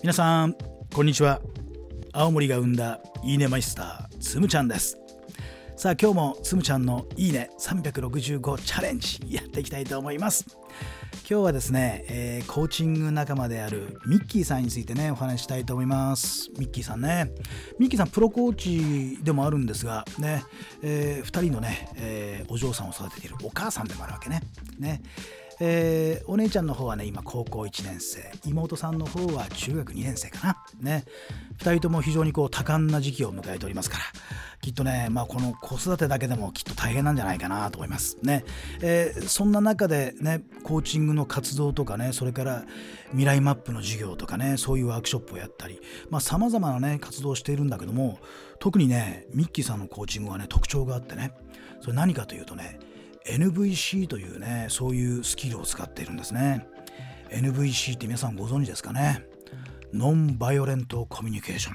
皆さんこんにちは。青森が生んだいいねマイスターつむちゃんです。さあ今日もつむちゃんのいいね365チャレンジやっていきたいと思います。今日はですね、えー、コーチング仲間であるミッキーさんについてねお話したいと思います。ミッキーさんね。ミッキーさんプロコーチでもあるんですがね、えー、2人のね、えー、お嬢さんを育てているお母さんでもあるわけね。ね。えー、お姉ちゃんの方はね今高校1年生。妹さんの方は中学2年生かな。ね。2人とも非常にこう多感な時期を迎えておりますから。きっとね、まあ、この子育てだけでもきっと大変なんじゃないかなと思います。ね、えー、そんな中でねコーチングの活動とかねそれから未来マップの授業とかねそういうワークショップをやったりさまざ、まなね活動をしているんだけども特にねミッキーさんのコーチングはね特徴があってね。それ何かというとね NVC というねそういうスキルを使っているんですね。NVC って皆さんご存知ですかね？ノンバイオレントコミュニケーション。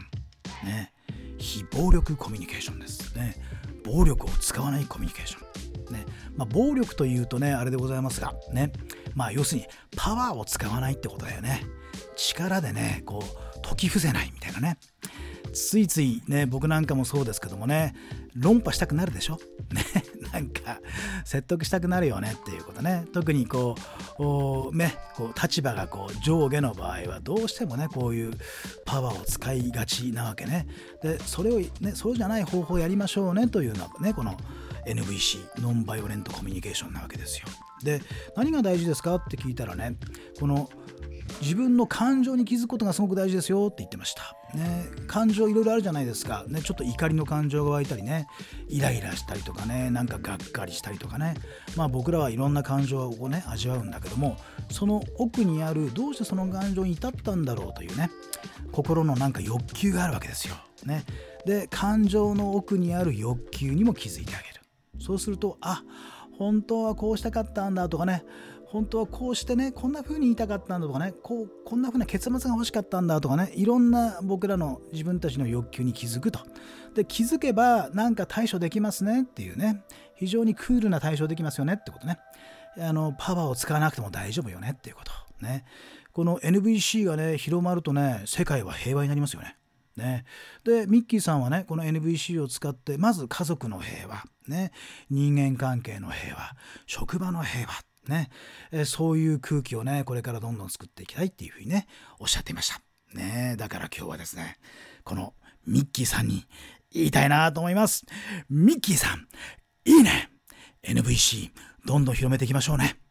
ね。非暴力コミュニケーションですね。暴力を使わないコミュニケーション。ね。まあ、暴力というとねあれでございますがね。まあ要するにパワーを使わないってことだよね。力でねこう解き伏せないみたいなね。ついついね僕なんかもそうですけどもね論破したくなるでしょ？ね。なんか説得したくなるよねっていうことね。特にこうねこう立場がこう上下の場合はどうしてもねこういうパワーを使いがちなわけね。でそれをねそうじゃない方法をやりましょうねというのはねこの NVC ノンバイオレントコミュニケーションなわけですよ。で何が大事ですかって聞いたらねこの自分の感情に気づくことがすごく大事ですよって言ってました。ね、感情いろいろあるじゃないですか、ね、ちょっと怒りの感情が湧いたりね。イライラしたりとかね。なんかがっかりしたりとかね。まあ僕らはいろんな感情をね味わうんだけどもその奥にあるどうしてその感情に至ったんだろうというね。心のなんか欲求があるわけですよ。ね、で感情の奥にある欲求にも気づいてあげる。そうするとあ本当はこうしたかったんだとかね。本当はこうしてねこんな風に言いたかったんだとかねこうこんな風な結末が欲しかったんだとかねいろんな僕らの自分たちの欲求に気づくと。で気づけばなんか対処できますねっていうね。非常にクールな対処できますよねってことね。あのパワーを使わなくても大丈夫よねっていうことね。この NVC がね広まるとね世界は平和になりますよね。ね、でミッキーさんはねこの NVC を使ってまず家族の平和、ね、人間関係の平和職場の平和ね、えそういう空気をねこれからどんどん作っていきたいっていうふうにねおっしゃっていました。ね。だから今日はですねこのミッキーさんに言いたいなと思います。ミッキーさんいいね。NVC どんどん広めていきましょうね。